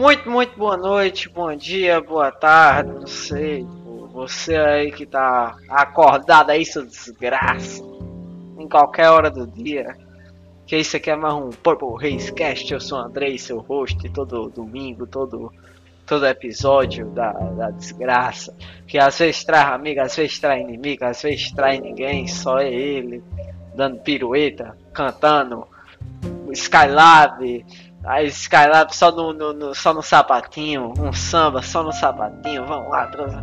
Muito, muito boa noite, bom dia, boa tarde, não sei. Você aí que tá acordado aí, sua desgraça. Em qualquer hora do dia. Que isso aqui é mais um Purple Race Cast. Eu sou o Andrei, seu host, todo domingo, todo, todo episódio da, da desgraça. Que às vezes traz amigo, às vezes traz inimigo, às vezes traz ninguém, só é ele. Dando pirueta, cantando Skylab Aí Skylab só no, no, no, só no sapatinho, um samba só no sapatinho, vamos lá, trans...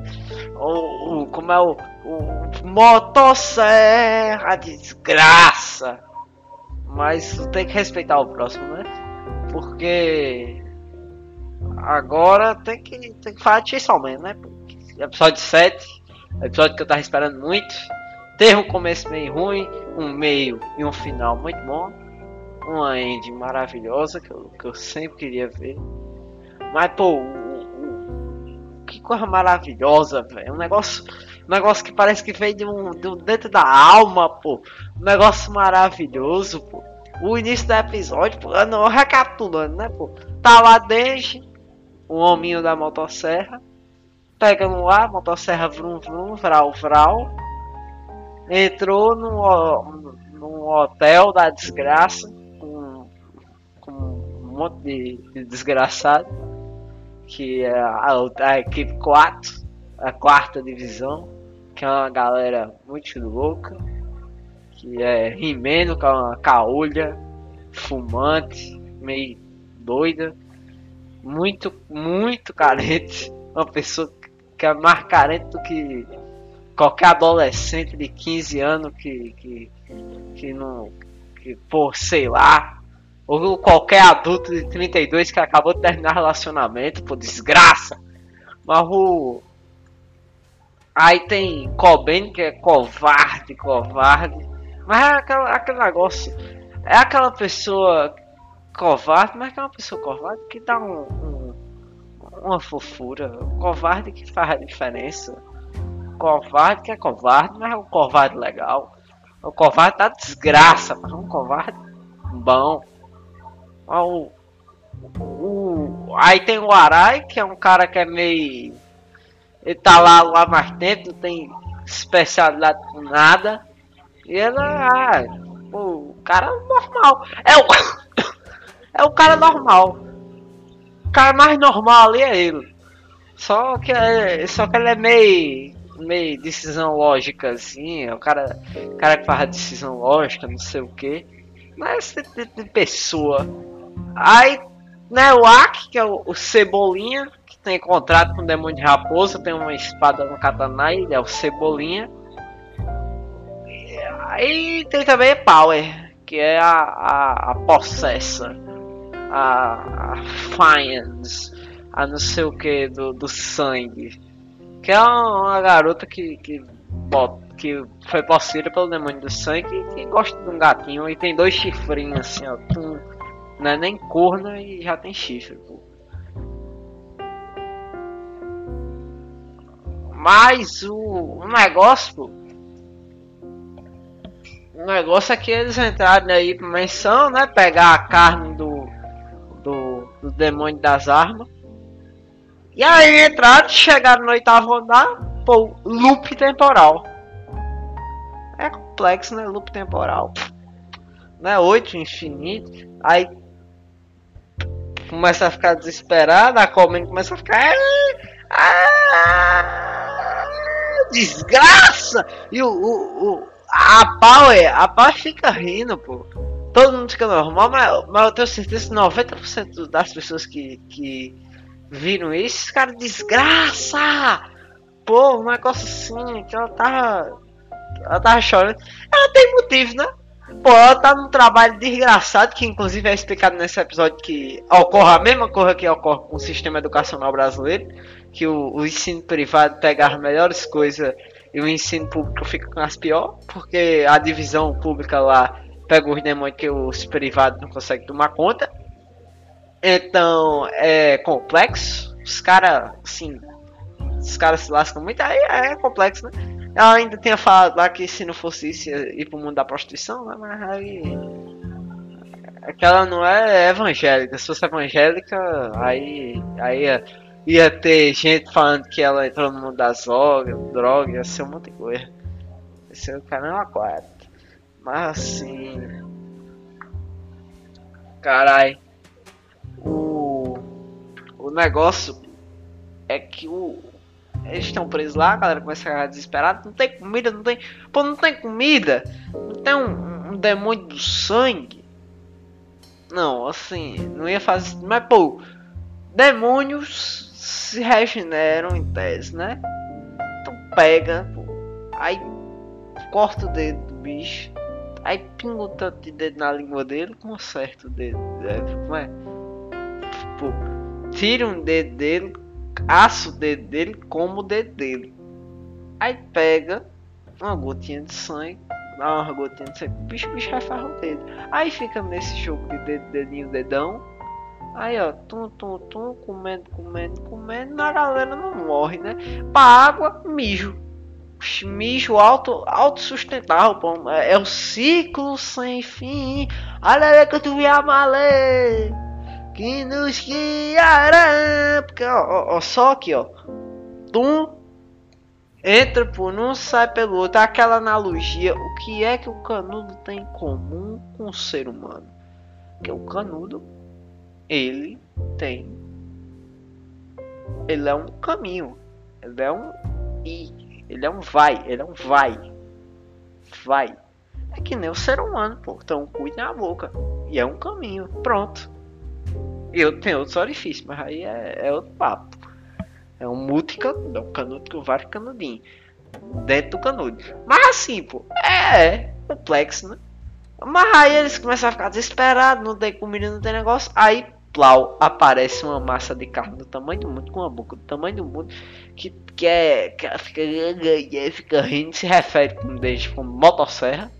o, o, como é o, o motosserra, desgraça. Mas tem que respeitar o próximo, né? Porque agora tem que, tem que falar disso ao menos, né? Episódio 7, episódio que eu tava esperando muito. Teve um começo meio ruim, um meio e um final muito bom uma ending maravilhosa que eu, que eu sempre queria ver. Mas, pô, o, o, que coisa maravilhosa, velho. Um negócio, um negócio que parece que veio de um, de um, dentro da alma, pô. Um negócio maravilhoso, pô. O início do episódio, pô, não, recapitulando, né, pô. Tá lá desde o hominho da motosserra. Pega no ar, motosserra vrum vrum, vral vral. Entrou no, num hotel da desgraça monte de, de desgraçado, que é a, a, equipe 4, a quarta divisão, que é uma galera muito louca, que é Rimeno, que é uma caolha, fumante, meio doida, muito, muito carente, uma pessoa que é mais carente do que qualquer adolescente de 15 anos que, que, que não, que por sei lá, ou qualquer adulto de 32 que acabou de terminar relacionamento, por desgraça. Mas o. Aí tem Cobain que é covarde, covarde. Mas é aquela, aquele negócio. É aquela pessoa covarde, mas é uma pessoa covarde que dá um, um, uma fofura. Um covarde que faz a diferença. Covarde que é covarde, mas é um covarde legal. O covarde da desgraça, mas é um covarde bom. O, o, aí tem o Arai, que é um cara que é meio. Ele tá lá, lá mais tempo, não tem especialidade com nada. E ele é. o cara normal. É o. é o cara normal. O cara mais normal ali é ele. Só que, é, só que ele é meio. meio decisão lógica assim. É o cara, o cara que faz decisão lógica, não sei o que. Mas de, de, de pessoa Aí, né, o Aki, que é o, o, Cebolinha, que tem contrato com o Demônio de Raposa, tem uma espada no katana, ele é o Cebolinha. E aí tem também Power, que é a, a, a Possessa, a, a Fiends, a não sei o que do, do sangue. Que é uma, uma garota que, que, que foi possuída pelo demônio do sangue e que gosta de um gatinho e tem dois chifrinhos assim, ó. Tum, não é nem corna e já tem chifre, pô. Mas o, o negócio, pô. O negócio é que eles entraram aí pra menção, né? Pegar a carne do, do, do demônio das armas. E aí entraram, chegaram no oitavo andar, pô, loop temporal. É complexo, né? Loop temporal. Né? Oito infinito. Aí começa a ficar desesperada, a começa a ficar. Desgraça! E o, o, o, a Power, a Power fica rindo, pô. Todo mundo fica normal, mas, mas eu tenho certeza que 90% das pessoas que, que viram isso, cara, desgraça! Pô, um negócio assim, que ela tava. Ela tava chorando. Ela tem motivo, né? Pô, ela tá num trabalho desgraçado, que inclusive é explicado nesse episódio que ocorre a mesma coisa que ocorre com o sistema educacional brasileiro, que o, o ensino privado pega as melhores coisas e o ensino público fica com as piores, porque a divisão pública lá pega os demônios que os privados não conseguem tomar conta. Então é complexo. Os caras, assim, os caras se lascam muito, aí é complexo, né? Ela ainda tinha falado lá que se não fosse isso ia ir pro mundo da prostituição, né? Mas aí. É que ela não é evangélica. Se fosse evangélica, aí, aí ia, ia ter gente falando que ela entrou no mundo das drogas, drogas, ia ser um monte de coisa. Ia ser o canal 4. Mas assim. Carai. O. O negócio é que o. Eles estão presos lá, a galera começa a ficar desesperada. Não tem comida, não tem. Pô, não tem comida. Não tem um, um demônio do sangue. Não, assim, não ia fazer. Mas, pô, demônios se regeneram em tese, né? Então pega, pô, aí corta o dedo do bicho, aí pinga o tanto de dedo na língua dele, conserta o dedo como é? Pô, tira um dedo dele, assa o dedo dele, como o dedo dele. Aí pega uma gotinha de sangue, dá uma gotinha de sangue, bicho, bicho refarra o dedo. Aí fica nesse jogo de dedo, dedinho, dedão. Aí ó, tum, tum, tum, comendo, comendo, comendo, a galera não morre, né? Pra água, mijo. Mijo alto, autossustentável, pô. É, é o ciclo sem fim. Olha que tu ia malê. Que nos guiará. Porque, ó, ó, só aqui, ó. Tum, entra por um, sai pelo outro. Aquela analogia. O que é que o canudo tem em comum com o ser humano? Que o canudo, ele tem. Ele é um caminho. Ele é um i. Ele é um vai. Ele é um vai. Vai. É que nem o ser humano, pô. Então cuide na boca. E é um caminho. Pronto. Eu tenho outros orifícios, mas aí é, é outro papo. É um multicanudo, é um canudo com vários canudinhos dentro do canudo. Mas assim, pô, é complexo, né? Mas aí eles começam a ficar desesperados, não tem comida, não tem negócio. Aí, plau, aparece uma massa de carne do tamanho do mundo, com uma boca do tamanho do mundo, que, que, é, que fica, fica rindo, se refere como desde como motosserra.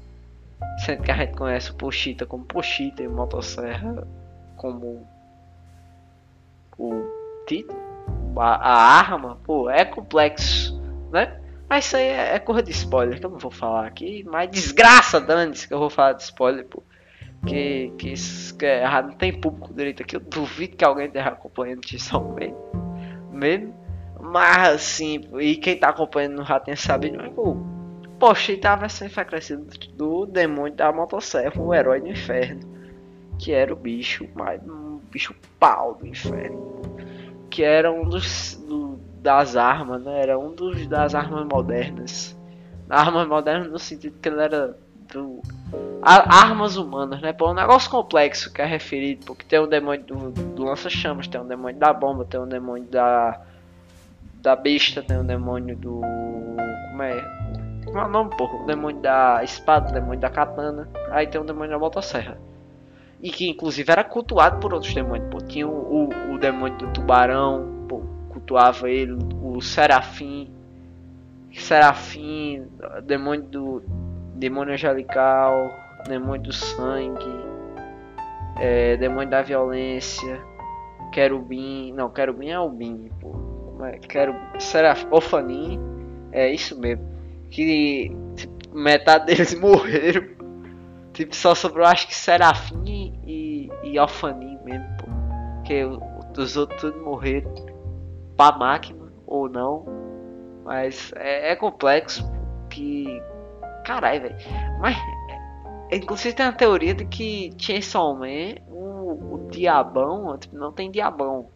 Sendo que a gente conhece o Pochita como Pochita e motosserra como o título, a, a arma, pô, é complexo, né? Mas isso aí é, é coisa de spoiler que eu não vou falar aqui. Mas desgraça, Dantes, que eu vou falar de spoiler, pô. Que, que, que é errado, não tem público direito aqui. Eu duvido que alguém esteja acompanhando isso mesmo. mesmo. Mas assim, e quem tá acompanhando já tem sabido, mas pô. Poxa, e tava sendo enfraquecido do demônio da motosserra, o herói do inferno. Que era o bicho, mais bicho pau do inferno. Que era um dos. Do, das armas, né? Era um dos das armas modernas. Armas modernas no sentido que ele era do a, armas humanas, né? Pô, um negócio complexo que é referido, porque tem um demônio do, do lança-chamas, tem um demônio da bomba, tem um demônio da da besta, tem um demônio do como é? Como é o nome, porra? O demônio da espada, o demônio da katana, aí tem um demônio da motosserra. E que inclusive era cultuado por outros demônios, pô. Tinha o, o, o demônio do tubarão, pô, cultuava ele, o Serafim, Serafim, demônio do demônio angelical, demônio do sangue, é, demônio da violência, querubim, não, querubim é o Bim, pô, é? quero Seraf, Ofanim, é isso mesmo, que metade deles morreram, tipo só sobrou acho que Serafim e, e Ofanim mesmo, pô, que os outros tudo morreram pra máquina ou não. Mas é, é complexo que. Caralho, velho. Mas. É, inclusive tem a teoria de que Chainsaw Man, o, o diabão, tipo, não tem diabão.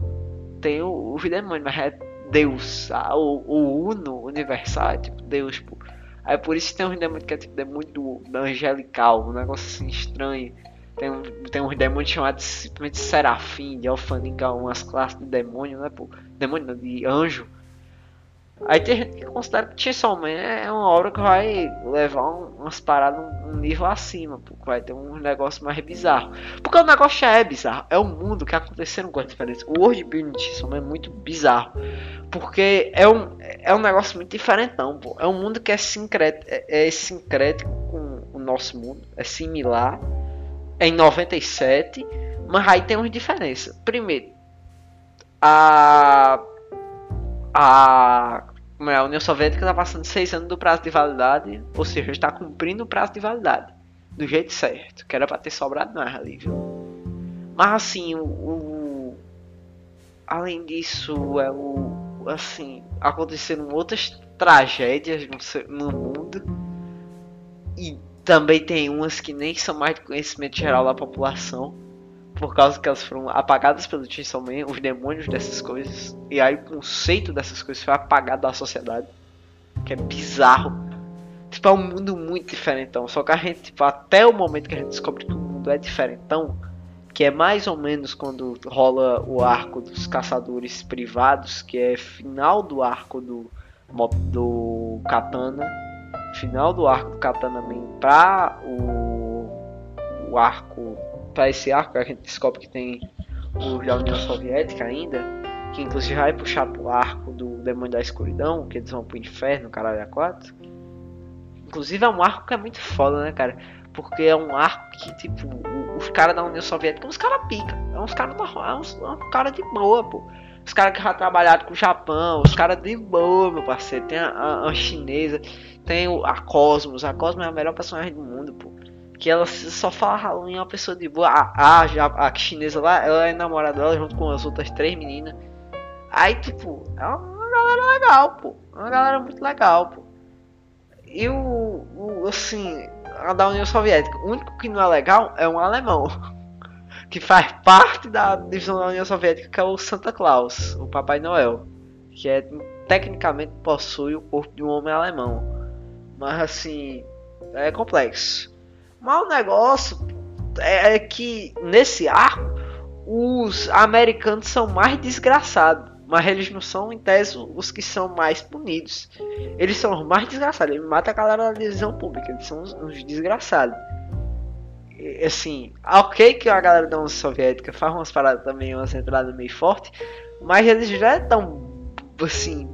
Tem o, os demônios, mas é Deus. O, o Uno universal é tipo Deus, pô. Aí por isso tem um demônio que é tipo do, do angelical, um negócio assim estranho. Tem, um, tem uns demônios chamados simplesmente Serafim, de Alfanica, umas classes de demônio, né, pô? Demônio não, de anjo. Aí tem gente que considera que Chainsaw Man é uma obra que vai levar umas paradas um, nível acima, pô. Vai ter um negócio mais bizarro. Porque o negócio já é bizarro. É um mundo que aconteceram coisas diferentes. O world building de Chainsaw Man é muito bizarro. Porque é um, é um negócio muito diferentão, pô. É um mundo que é sincrético, é, é sincrético com o nosso mundo. É similar em 97, mas aí tem umas diferenças. Primeiro, a a, é, a União Soviética está passando seis anos do prazo de validade, ou seja, está cumprindo o prazo de validade do jeito certo, que era para ter sobrado mais ali, viu? Mas assim, o, o, além disso, é o assim, aconteceram outras tragédias no, no mundo e também tem umas que nem são mais de conhecimento geral da população por causa que elas foram apagadas pelo Chainsaw Man, os demônios dessas coisas. E aí o conceito dessas coisas foi apagado da sociedade. Que é bizarro. Tipo, é um mundo muito diferentão. Só que a gente, tipo, até o momento que a gente descobre que o mundo é diferentão, que é mais ou menos quando rola o arco dos caçadores privados, que é final do arco do, do Katana. Final do arco do Katana Man pra o, o arco para esse arco, a gente descobre que tem o da União Soviética ainda, que inclusive vai puxar pro arco do Demônio da Escuridão, que eles vão pro inferno, caralho, a 4. Inclusive é um arco que é muito foda, né, cara? Porque é um arco que, tipo, os caras da União Soviética, uns caras pica. É uns caras é uns, é um cara de boa, pô. Os caras que já trabalharam com o Japão, os caras de boa, meu parceiro. Tem a, a, a chinesa, tem o, a Cosmos. A Cosmos é a melhor personagem do mundo, pô que ela só fala em uma pessoa de boa. A, a, a chinesa lá, ela é namorada dela junto com as outras três meninas. Aí, tipo, é uma galera legal, pô. É uma galera muito legal, pô. E o, o assim, a da União Soviética, o único que não é legal é um alemão. Que faz parte da divisão da União Soviética, que é o Santa Claus, o Papai Noel. Que é, tecnicamente possui o corpo de um homem alemão. Mas assim, é complexo. Mas o negócio é, é que nesse arco os americanos são mais desgraçados. Mas eles não são, em tese, os que são mais punidos. Eles são os mais desgraçados. Eles matam a galera da divisão pública. Eles são os, os desgraçados. E, assim, ok que a galera da União Soviética faz umas paradas também, umas entradas meio fortes. Mas eles já estão, assim,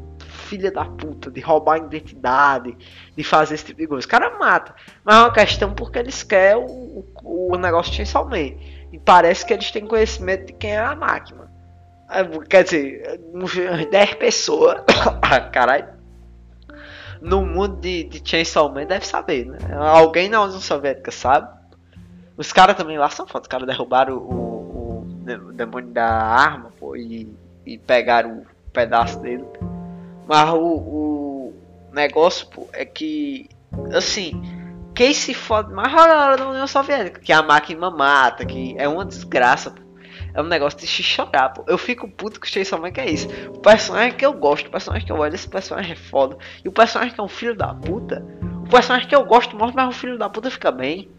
filha da puta, de roubar a identidade, de fazer esse tipo de coisa. Os caras matam. Mas é uma questão porque eles querem o, o, o negócio de Chainsaw Man. E parece que eles têm conhecimento de quem é a máquina. É, quer dizer, 10 pessoas. Caralho. No mundo de, de Chainsaw Man deve saber, né? Alguém na União Soviética sabe. Os caras também lá são foda. Os caras derrubaram o, o, o, demônio da arma pô, e, e pegaram o pedaço dele. Mas o, o negócio pô, é que, assim, quem se fode mais é a galera da União Soviética, que a máquina mata, que é uma desgraça, pô. É um negócio de se chorar, pô. Eu fico puto com o Chainsaw Man que é isso. O personagem que eu gosto, o personagem que eu olho, esse personagem é foda. E o personagem que é um filho da puta, o personagem que eu gosto morre, mas o filho da puta fica bem.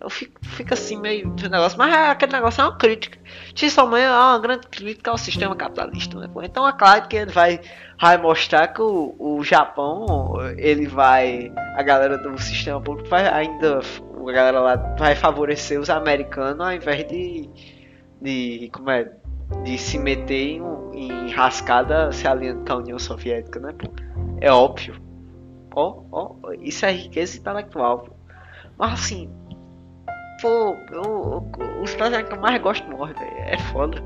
Eu fico, fico assim meio de negócio, mas é, aquele negócio é uma crítica. Chainsaw Man é uma grande crítica ao sistema capitalista, né? Pô? Então é claro que ele vai, vai mostrar que o, o Japão, ele vai, a galera do sistema público vai ainda, a galera lá vai favorecer os americanos ao invés de, de como é, de se meter em, em rascada se alinhando com a União Soviética, né? Pô? É óbvio. Ó, ó, isso é riqueza intelectual. Pô. Mas assim, Pô, eu, os personagens que eu mais gosto morre, velho. É foda.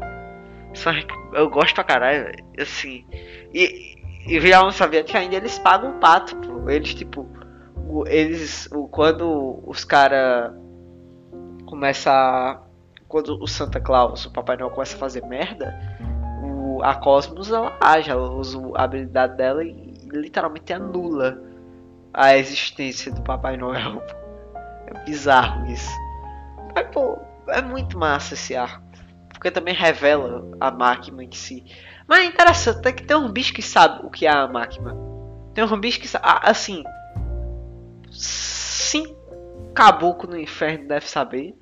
Eu gosto pra caralho, velho. Assim. E, e virar um soviético ainda eles pagam o pato, pô. Eles, tipo. Eles. Quando os caras. Começa Quando o Santa Claus, o Papai Noel começa a fazer merda. O, a Cosmos ela age, ela usa a habilidade dela e literalmente anula a existência do Papai Noel. É bizarro isso. Pô, é muito massa esse arco. Porque também revela a máquina em si. Mas é interessante, é que tem um bicho que sabe o que é a máquina. Tem um bicho que sabe. Assim. Cinco caboclo no inferno deve saber.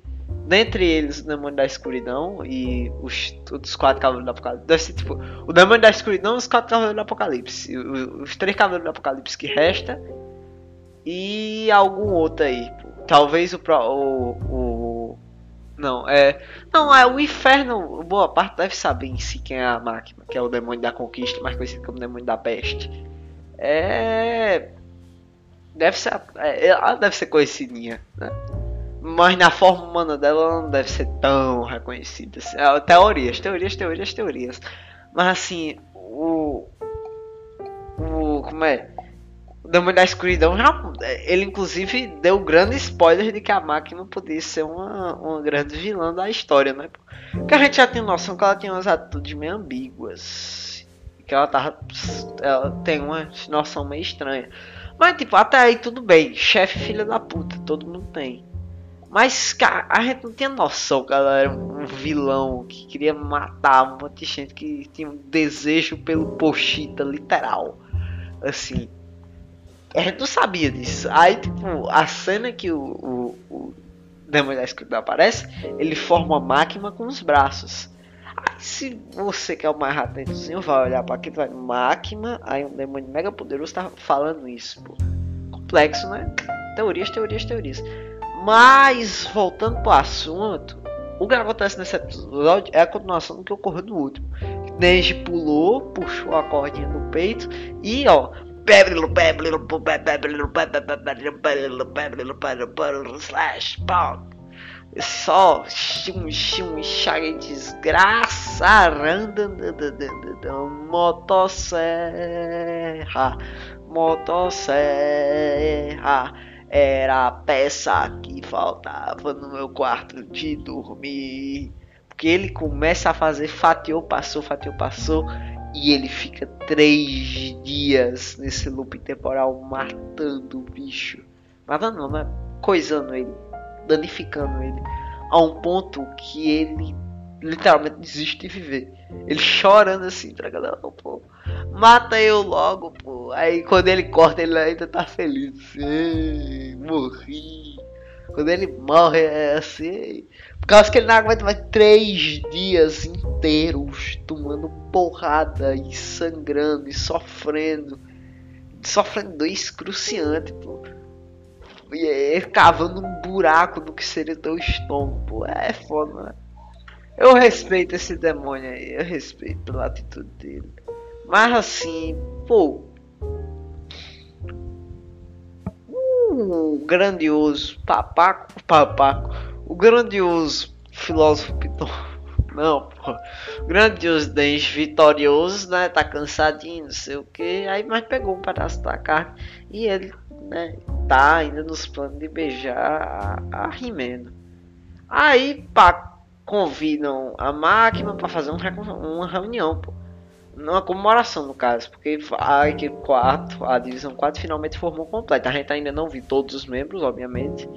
Dentre eles, o demônio da escuridão e os, os quatro cavaleiros do apocalipse. Deve ser tipo. O demônio da escuridão e os quatro cavaleiros do apocalipse. Os, os três cavaleiros do apocalipse que resta. E algum outro aí. Talvez o, o, o não, é. Não, é o inferno. Boa parte deve saber em si quem é a máquina, que é o demônio da conquista, mais conhecido como demônio da peste. É. Deve ser. É, ela deve ser conhecidinha, né? Mas na forma humana dela ela não deve ser tão reconhecida. Assim. É, teorias, teorias, teorias, teorias. Mas assim, o. O. Como é? O Demônio da Escuridão já. Ele inclusive deu grande spoiler de que a máquina podia ser uma, uma grande vilã da história, né? Porque a gente já tem noção que ela tem umas atitudes meio ambíguas. Que ela tava. Ela tem uma noção meio estranha. Mas tipo, até aí tudo bem. Chefe filha da puta, todo mundo tem. Mas, cara, a gente não tinha noção que ela era um vilão que queria matar um monte de gente que tinha um desejo pelo Pochita, literal. Assim. A gente não sabia disso. Aí, tipo, a cena que o, o, o Demônio da Escuridão aparece, ele forma uma máquina com os braços. Aí, se você quer o mais atentozinho, vai olhar para aqui, vai máquina, aí um demônio mega poderoso tá falando isso, pô. Complexo, né? Teorias, teorias, teorias. Mas, voltando pro assunto, o que acontece nesse episódio é a continuação do que ocorreu no último. Neji pulou, puxou a cordinha no peito e ó. Slash Só chum chum chaga desgraça motosserra motosserra era a peça que faltava no meu quarto de dormir. Porque ele começa a fazer fatiou, passou, fatiou, passou. E ele fica três dias nesse loop temporal matando o bicho. Matando não, né? Coisando ele. Danificando ele. A um ponto que ele literalmente desiste de viver. Ele chorando assim, tá ligado? Pô, mata eu logo, pô. Aí quando ele corta, ele ainda tá feliz. Ei, morri. Quando ele morre, é assim. Por causa que ele não aguenta mais três dias inteiros tomando porrada e sangrando e sofrendo. Sofrendo dor excruciante, pô. E é, cavando um buraco no que seria teu estômago, pô. É foda, né? Eu respeito esse demônio aí, eu respeito pela atitude dele. Mas assim, pô. O grandioso papaco, papaco, o grandioso filósofo Piton. Não, pô. Grandioso Dens vitorioso, né? Tá cansadinho, não sei o que. Aí, mas pegou um pedaço da carne e ele, né? Tá ainda nos planos de beijar a, a Rimeno. Aí, pá, convidam a máquina para fazer um, uma reunião, pô. Uma comemoração, no caso, porque a equipe 4, a divisão 4 finalmente formou completa. A gente ainda não viu todos os membros, obviamente.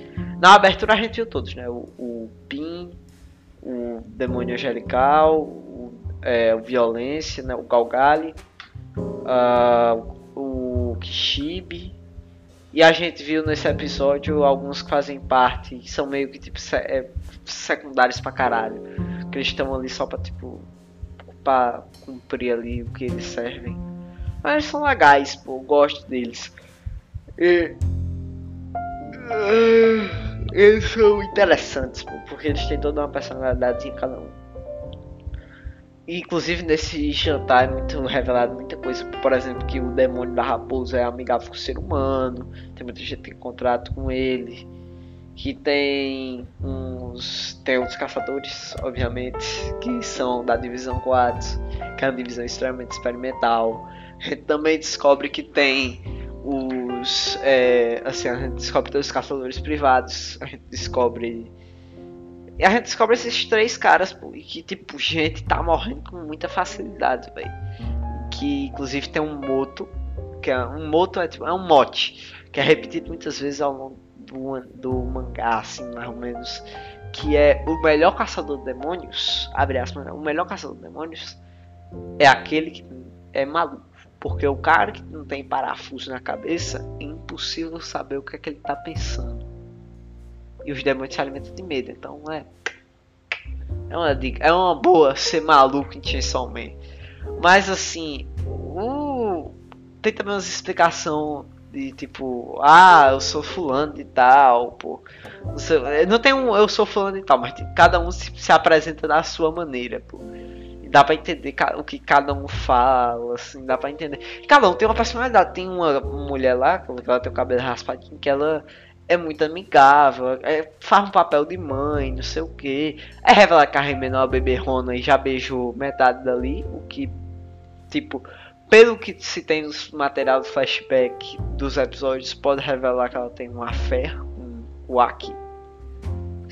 Na abertura a gente viu todos, né? O, o Pin, o Demônio Angelical, o, é, o Violência, né? o Galgali, uh, o Kishibe. E a gente viu nesse episódio alguns que fazem parte, são meio que tipo é, secundários pra caralho. Que eles estão ali só pra, tipo, pra cumprir ali o que eles servem. Mas são legais, pô, gosto deles. E... Eles são interessantes, pô, porque eles têm toda uma personalidade em cada um. Inclusive nesse jantar é muito revelado muita coisa, por exemplo, que o demônio da raposa é amigável com o ser humano, tem muita gente que tem contrato com ele que tem uns tem outros caçadores, obviamente, que são da divisão 4, que é uma divisão extremamente experimental. A gente também descobre que tem é, assim, a gente descobre tem os caçadores privados, a gente descobre e a gente descobre esses três caras, pô, e que tipo, gente tá morrendo com muita facilidade, velho. Que inclusive tem um moto, que é um moto é, tipo, é um mote, que é repetido muitas vezes ao longo do, do mangá, assim, mais ou menos, que é o melhor caçador de demônios, abre aspas, né? o melhor caçador de demônios é aquele que é maluco. Porque o cara que não tem parafuso na cabeça, é impossível saber o que é que ele tá pensando. E os demônios se alimentam de medo, então é. É uma dica, é uma boa ser maluco Man. Mas assim, o... tem também umas explicação de tipo, ah, eu sou fulano de tal, pô. Não, sei, não tem um eu sou fulano de tal, mas cada um se, se, apresenta da sua maneira, pô. Dá pra entender o que cada um fala, assim, dá pra entender. Cada um tem uma personalidade. Tem uma mulher lá, que ela tem o cabelo raspadinho, que ela é muito amigável, é, faz um papel de mãe, não sei o que. É revelar que a Rimeno é uma beberrona e já beijou metade dali, o que, tipo, pelo que se tem no material do flashback dos episódios, pode revelar que ela tem uma fé,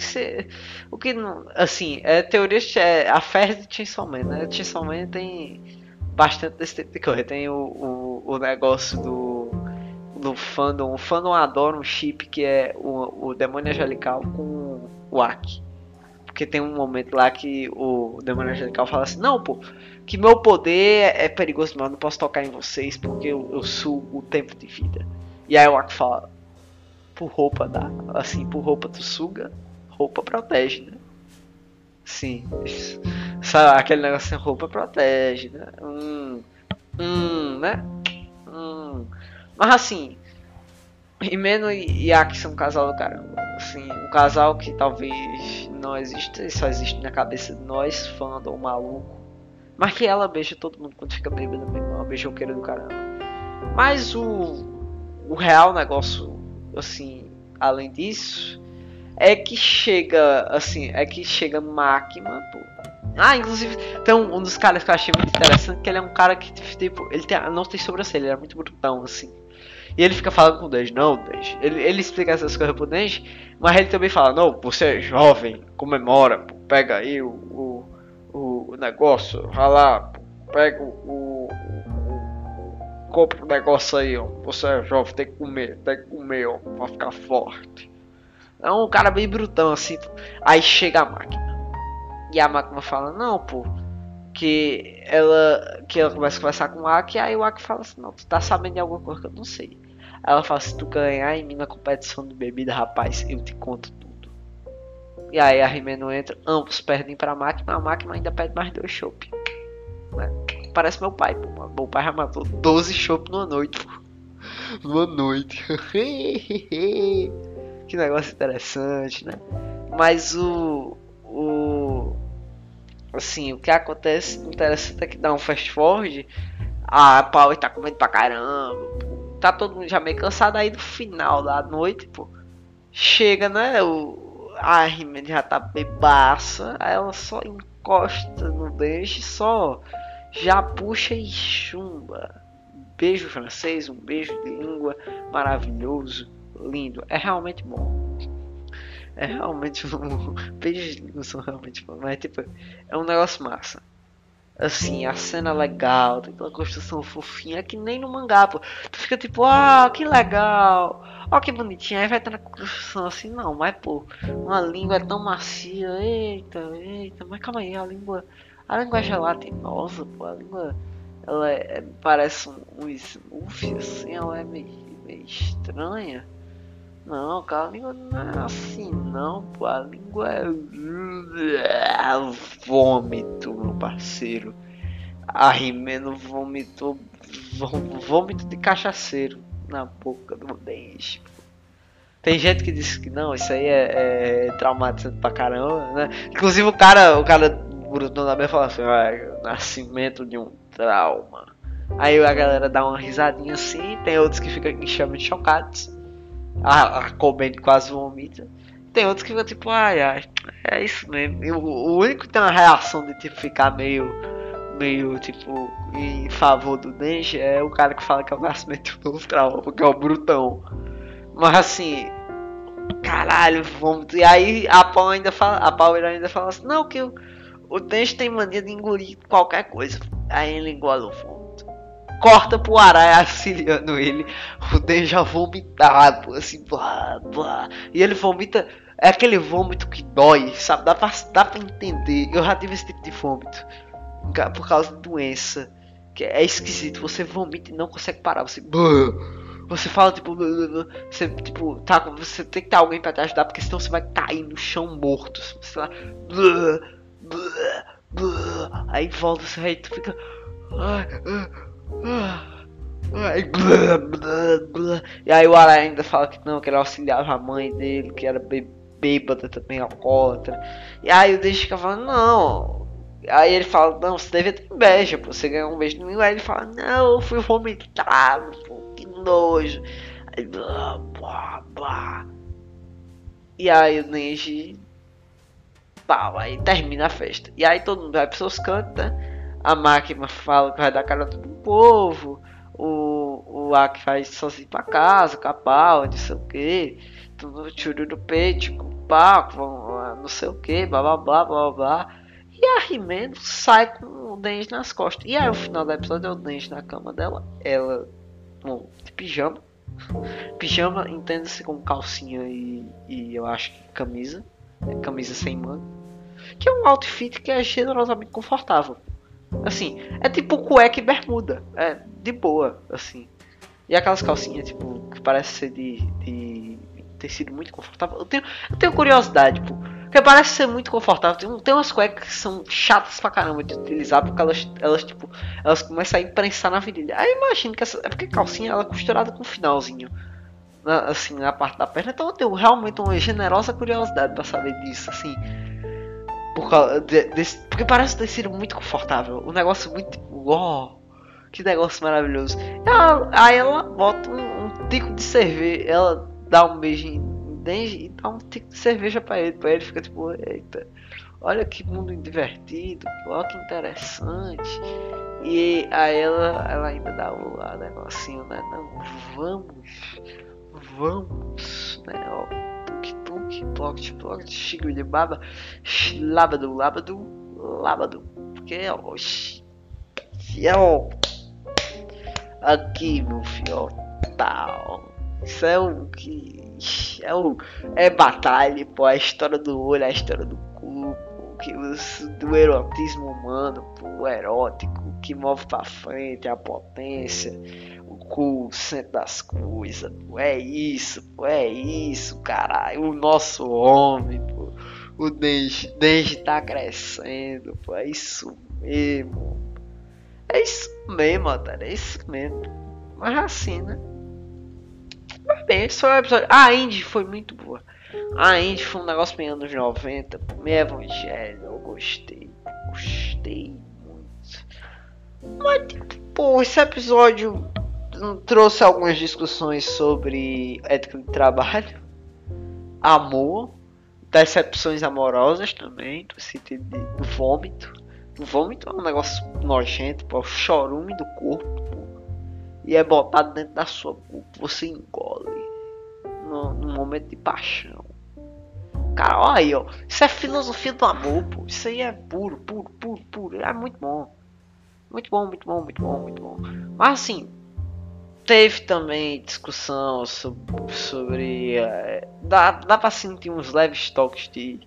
um Waki. O que não. Assim, é teoria. É a fé de Chainsaw Man, né? Chainsaw Man tem bastante desse tipo de coisa. Tem o, o, o negócio do. Do fandom. O fandom adora um chip que é o, o demônio angelical com o Aki. Porque tem um momento lá que o demônio angelical fala assim: Não, pô, que meu poder é perigoso, mas eu não posso tocar em vocês porque eu, eu sugo o tempo de vida. E aí o Aki fala: Por roupa dá. Assim, por roupa tu suga, roupa protege, né? Sim. Sabe, aquele negócio assim, roupa protege, né? Hum, hum, né? Hum. Mas assim, Rimeno e Aki são um casal do caramba. Assim, um casal que talvez não existe, só existe na cabeça de nós, fã do maluco. Mas que ela beija todo mundo quando fica bêbada mesmo, é uma beijoqueira do caramba. Mas o, o real negócio, assim, além disso, é que chega, assim, é que chega máquina, pô. Ah, inclusive, tem um, um, dos caras que eu achei muito interessante, que ele é um cara que, tipo, ele tem, não tem sobrancelha, ele é muito brutão, assim. E ele fica falando com o Denji, não, Denji. Ele, ele explica essas coisas pro Denji, mas ele também fala, não, você é jovem, comemora, pô, pega aí o, o, o, negócio, vai lá, pô, pega o, o, compra o negócio aí, ó. Você é jovem, tem que comer, tem que comer, ó, pra ficar forte. É um cara bem brutão, assim. Aí chega a máquina. E a máquina fala, não, pô, que ela que ela começa a conversar com o Aki, aí o Aki fala assim, não, tu tá sabendo de alguma coisa que eu não sei. Ela fala, se tu ganhar em mim na competição de bebida, rapaz, eu te conto tudo. E aí a Rimeno entra, ambos perdem pra máquina, a máquina ainda pede mais dois chopp. Né? Parece meu pai, pô. Meu pai já matou 12 chopp numa noite, pô. Numa noite. que negócio interessante, né? Mas o. O assim, o que acontece interessante é que dá um fast forward, a Power tá comendo pra caramba, tá todo mundo já meio cansado aí do final da noite, pô. Chega, né, o, a Rimen já tá bebaça, aí ela só encosta no deixe, só já puxa e chumba. Beijo francês, um beijo de língua maravilhoso, lindo, é realmente bom é realmente um. Beijos não são realmente bons, mas tipo, é um negócio massa. Assim, a cena é legal, tem aquela construção fofinha, que nem no mangá, pô. Tu fica tipo, ah, que legal, ó que bonitinho, aí vai ter na construção assim, não, mas pô, uma língua tão macia, eita, eita, mas calma aí, a língua, a língua é gelatinosa, pô, a língua, ela é, parece um, um smoothie, assim, ela é meio, meio estranha. Não, cara, a língua não é assim não, pô. A língua é. Vômito, meu parceiro. A Rimeno vomitou. Vômito de cachaceiro na boca do dente. Tem gente que diz que não, isso aí é, é traumatizante pra caramba, né? Inclusive o cara, o cara Bruno da fala assim, ah, nascimento de um trauma. Aí a galera dá uma risadinha assim, tem outros que ficam extremamente chocados a, a Cobain quase vomita. Tem outros que ficam tipo, ai ai, é isso mesmo. E o, único que tem uma reação de tipo ficar meio, meio tipo em favor do Denji é o cara que fala que é o nascimento do trauma, porque é o brutão. Mas assim, caralho, vômito. E aí a Paul ainda fala, a Power ainda fala assim, não, que o, o Denji tem mania de engolir qualquer coisa. Aí ele engole o vômito corta pro Aranha auxiliando ele. O já vomitado, assim, blá, blá. E ele vomita. É aquele vômito que dói, sabe? Dá pra, dá pra entender. Eu já tive esse tipo de vômito. Por causa de doença. Que é esquisito. Você vomita e não consegue parar. Você. Você fala tipo. Você tipo. Tá, você tem que ter alguém pra te ajudar. Porque senão você vai cair no chão morto. Você vai. Aí volta, você aí tu fica. Ai, e aí o Aranha ainda fala que não, que ele auxiliava a mãe dele, que era bêbada também, alcoólatra. E aí o Denji fica falando, não. Aí ele fala, não, você deve ter inveja, pô, você ganhou um beijo de mim. Aí ele fala, não, eu fui vomitado, pô, que nojo. Aí, blá, blá, blá. E aí o Denji, pau, aí termina a festa. E aí todo mundo vai pros seus cantos, né? A máquina fala que vai dar cara do povo, o, o Aki vai sozinho pra casa, capau, não sei o que, tudo tiro do peito, pau, não sei o que, blá blá blá blá blá. E a Rimendo sai com o Denji nas costas. E aí o final do episódio é o Denji na cama dela, ela bom, de pijama. Pijama entende-se como calcinha e, e eu acho que camisa. Camisa sem manga. Que é um outfit que é generosamente confortável. Assim, é tipo cueca e bermuda. É de boa, assim. E aquelas calcinhas, tipo, que parece ser de, de tecido muito confortável. Eu tenho, eu tenho curiosidade, porque parece ser muito confortável. Tem, tem umas cuecas que são chatas pra caramba de utilizar, porque elas, elas tipo, elas começam a imprensar na virilha. Aí imagino que essa. É porque calcinha ela é costurada com um finalzinho. Na, assim, na parte da perna. Então eu tenho realmente uma generosa curiosidade pra saber disso, assim. Por causa de, desse, porque parece ter sido muito confortável. Um negócio muito tipo, que negócio maravilhoso. Ela, aí ela bota um, um tico de cerveja, ela dá um beijinho em Denji e dá um tico de cerveja pra ele. Pra ele fica tipo, eita, olha que mundo divertido, olha que interessante. E aí ela, ela ainda dá o negocinho, né? Não, vamos, vamos, né? Ó pocket, pocket, shiguri baba, labadu, labadu, labadu. Porque, ó, fiel. Aqui, meu filho, tal. Isso é o que. É, o, é batalha, pô, a história do olho, a história do corpo, que os, do erotismo humano, pô, o erótico, que move pra frente, a potência cu, centro das coisas. Pô, é isso, pô, é isso, caralho. O nosso homem, pô. O Denji, Denji tá crescendo, pô. É isso mesmo. É isso mesmo, Otário. É isso mesmo. Mas assim, né? Mas bem, esse foi o episódio. A Indy foi muito boa. A Indy foi um negócio meio anos 90. Meio evangelho. Eu gostei. Gostei muito. Mas, pô, esse episódio trouxe algumas discussões sobre ética de trabalho, amor, decepções amorosas também, no sentido de, vômito. O vômito é um negócio nojento, pô, é o chorume do corpo, pô, e é botado dentro da sua boca, você engole no, no momento de paixão. Cara, olha aí, ó. Isso é filosofia do amor, pô. Isso aí é puro, puro, puro, puro. É muito bom. Muito bom, muito bom, muito bom, muito bom. Mas assim, Teve também discussão sobre. sobre é, dá, dá pra sentir uns leves toques de,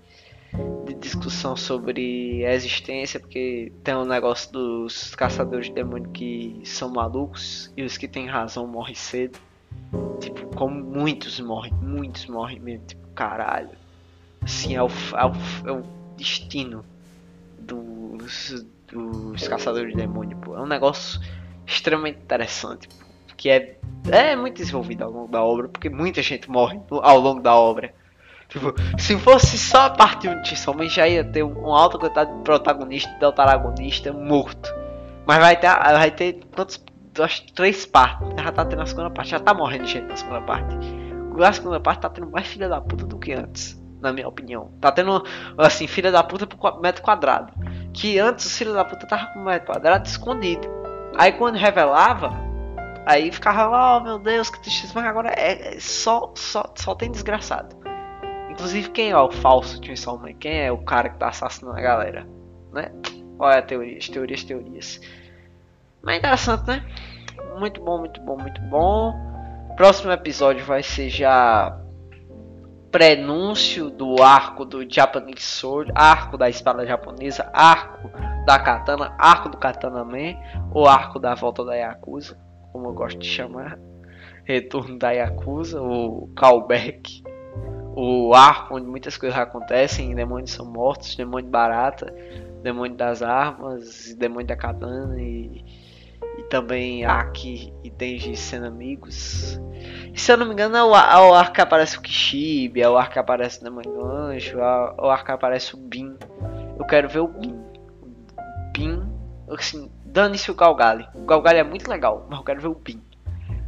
de discussão sobre a existência, porque tem um negócio dos caçadores de demônio que são malucos e os que têm razão morrem cedo. Tipo, como muitos morrem, muitos morrem mesmo, tipo, caralho. Assim, é o, é o, é o destino dos, dos caçadores de demônio, pô. É um negócio extremamente interessante, pô que é, é muito desenvolvido ao longo da obra, porque muita gente morre ao longo da obra. Tipo, se fosse só a parte 1 de somente já ia ter um, alto quantidade de protagonista e protagonista morto. Mas vai ter, vai ter quantos, acho, três partes. Já tá tendo a segunda parte, já tá morrendo gente na segunda parte. A segunda parte tá tendo mais filha da puta do que antes, na minha opinião. Tá tendo, assim, filha da puta por metro quadrado. Que antes os filhos da puta tava com metro quadrado escondido. Aí quando revelava, Aí ficava, oh meu Deus, que tristeza, mas agora é, é, só, só, só tem desgraçado. Inclusive quem é o falso Chainsaw Man? Quem é o cara que tá assassinando a galera? Né? Olha a teoria, as teorias, teorias. Mas é interessante, né? Muito bom, muito bom, muito bom. Próximo episódio vai ser já prenúncio do arco do Japanese Sword, arco da espada japonesa, arco da katana, arco do Katana Man, ou arco da volta da Yakuza como eu gosto de chamar, Retorno da Yakuza, o callback, o arco onde muitas coisas acontecem, demônios são mortos, demônio barata, demônio das armas, demônio da katana e, e também Aki e Denji sendo amigos. E, se eu não me engano, é o, é o arco que aparece o Kishibe, é o arco que aparece o demônio do anjo, é o arco que aparece o Bin. Eu quero ver o Bin. Bin, assim, Dane-se o Galgali. O Galgali é muito legal, mas eu quero ver o Bin.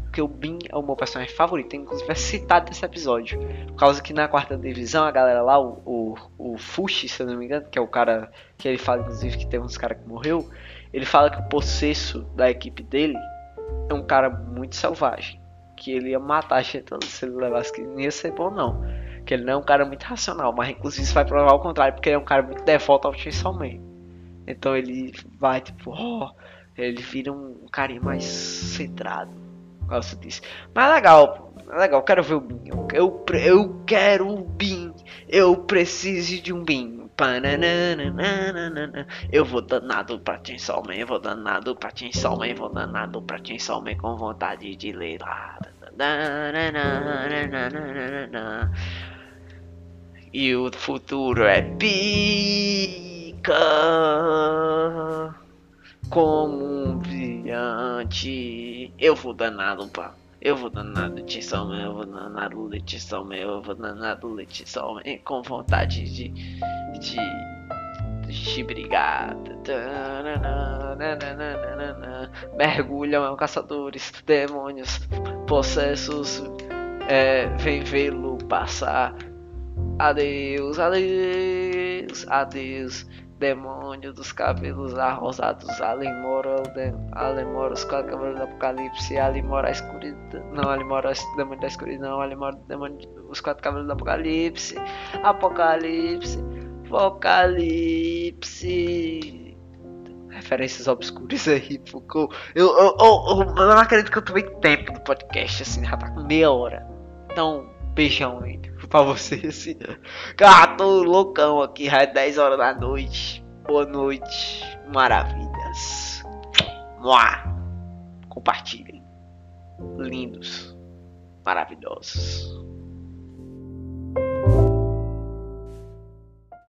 Porque o Bin é o meu personagem favorito, inclusive é citado nesse episódio. Por causa que na quarta divisão a galera lá, o, o, o Fushi, se eu não me engano, que é o cara que ele fala, inclusive, que tem uns caras que morreu. Ele fala que o possesso da equipe dele é um cara muito selvagem. Que ele ia matar a gente se ele levasse que não ia ser bom não. Que ele não é um cara muito racional, mas inclusive isso vai provar o contrário, porque ele é um cara muito default ao Chainsaw Man. Então ele vai tipo, oh, ele vira um, um carinha mais centrado. Gosto disso. Mas é legal, é legal, eu quero ver o Bin. Eu, eu, eu quero o Bin. Eu preciso de um Bin. Eu vou danado pra Chainsaw Man, vou danado pra Chainsaw Man, vou danado pra Chainsaw Man com vontade de ler. E o futuro é pica como um brilhante. Eu vou danado pra eu vou danado de sol eu vou danado leite sol eu vou danado sol com vontade de. de. de brigar. Mergulham caçadores, demônios, possessos. É, vem vê-lo passar. Adeus, adeus, adeus demônio dos cabelos arrosados, ali mora, ali mora os quatro cavaleiros do apocalipse, ali mora a escuridão, não, ali mora o demônio da escuridão, ali mora demônio, os quatro cavaleiros do apocalipse, apocalipse, apocalipse. Referências obscuras aí, porque eu, eu, eu, eu, não acredito que eu tomei tempo no podcast, assim, já tá com meia hora. Então, beijão aí pra vocês. Assim. Ah, tô loucão aqui, já é 10 horas da noite. Boa noite, maravilhas. Mua. Compartilhem. Lindos, maravilhosos.